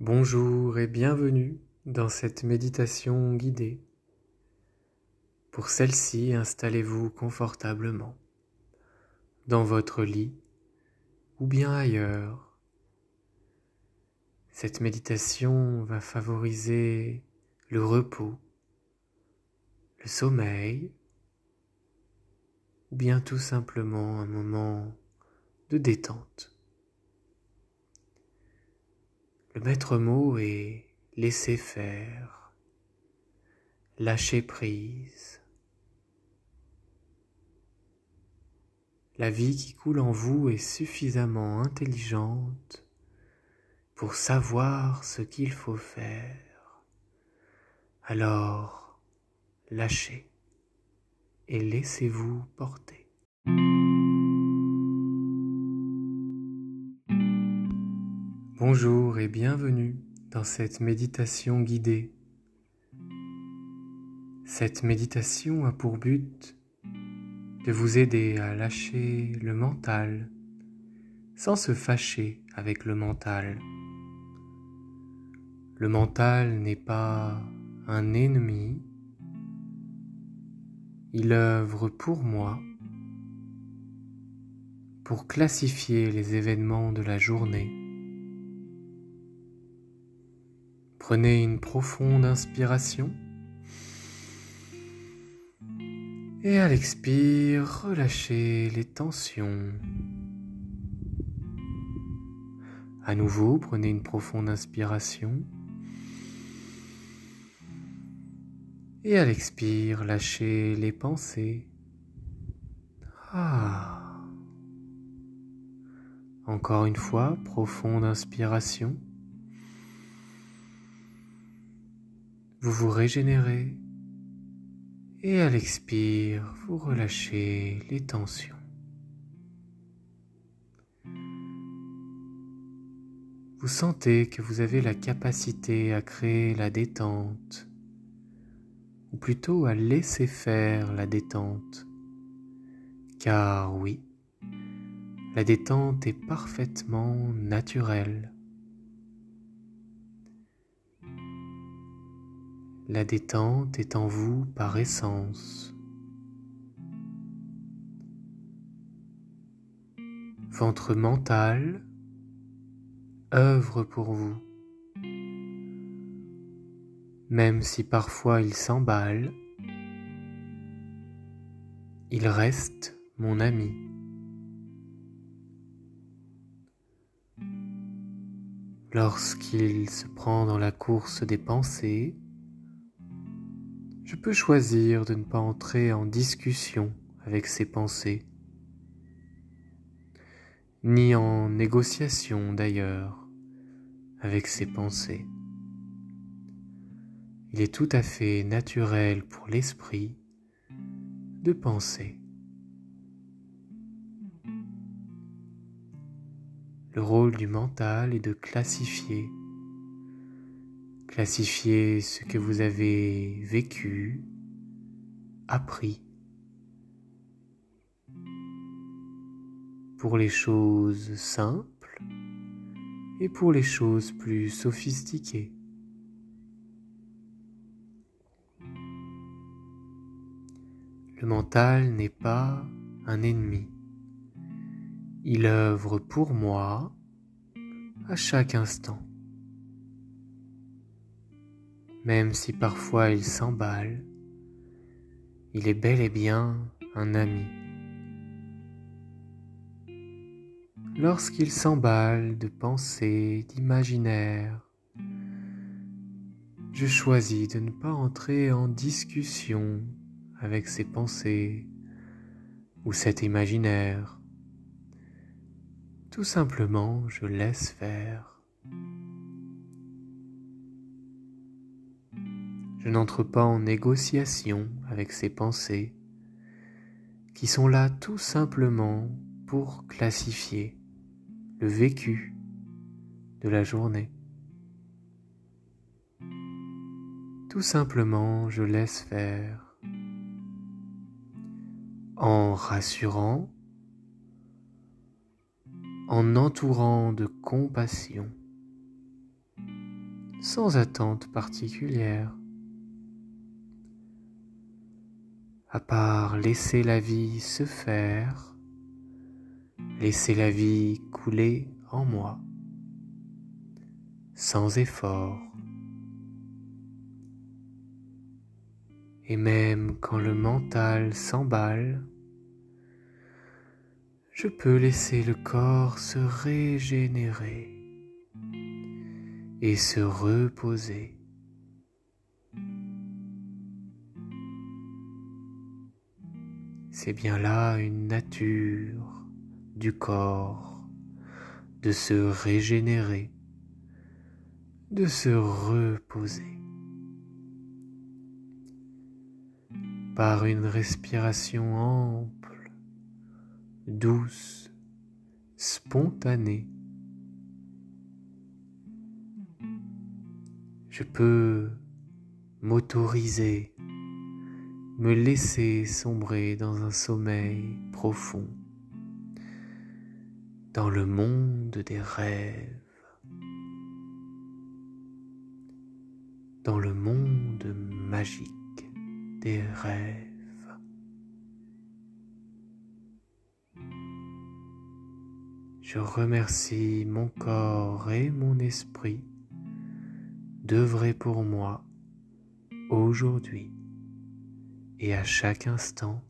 Bonjour et bienvenue dans cette méditation guidée. Pour celle-ci, installez-vous confortablement dans votre lit ou bien ailleurs. Cette méditation va favoriser le repos, le sommeil ou bien tout simplement un moment de détente. Le maître mot est laisser faire, lâcher prise. La vie qui coule en vous est suffisamment intelligente pour savoir ce qu'il faut faire. Alors, lâchez et laissez-vous porter. Bonjour et bienvenue dans cette méditation guidée. Cette méditation a pour but de vous aider à lâcher le mental sans se fâcher avec le mental. Le mental n'est pas un ennemi, il œuvre pour moi pour classifier les événements de la journée Prenez une profonde inspiration. Et à l'expire, relâchez les tensions. À nouveau, prenez une profonde inspiration. Et à l'expire, lâchez les pensées. Ah. Encore une fois, profonde inspiration. Vous vous régénérez et à l'expire, vous relâchez les tensions. Vous sentez que vous avez la capacité à créer la détente, ou plutôt à laisser faire la détente, car oui, la détente est parfaitement naturelle. La détente est en vous par essence. Votre mental œuvre pour vous, même si parfois il s'emballe, il reste mon ami. Lorsqu'il se prend dans la course des pensées, je peux choisir de ne pas entrer en discussion avec ses pensées, ni en négociation d'ailleurs avec ses pensées. Il est tout à fait naturel pour l'esprit de penser. Le rôle du mental est de classifier Classifiez ce que vous avez vécu, appris. Pour les choses simples et pour les choses plus sophistiquées. Le mental n'est pas un ennemi. Il œuvre pour moi à chaque instant même si parfois il s'emballe, il est bel et bien un ami. Lorsqu'il s'emballe de pensées, d'imaginaires, je choisis de ne pas entrer en discussion avec ces pensées ou cet imaginaire. Tout simplement, je laisse faire. Je n'entre pas en négociation avec ces pensées qui sont là tout simplement pour classifier le vécu de la journée. Tout simplement, je laisse faire en rassurant, en entourant de compassion sans attente particulière. À part laisser la vie se faire, laisser la vie couler en moi, sans effort. Et même quand le mental s'emballe, je peux laisser le corps se régénérer et se reposer. C'est bien là une nature du corps de se régénérer, de se reposer. Par une respiration ample, douce, spontanée, je peux m'autoriser, me laisser sombrer dans un sommeil profond, dans le monde des rêves, dans le monde magique des rêves. Je remercie mon corps et mon esprit d'œuvrer pour moi aujourd'hui et à chaque instant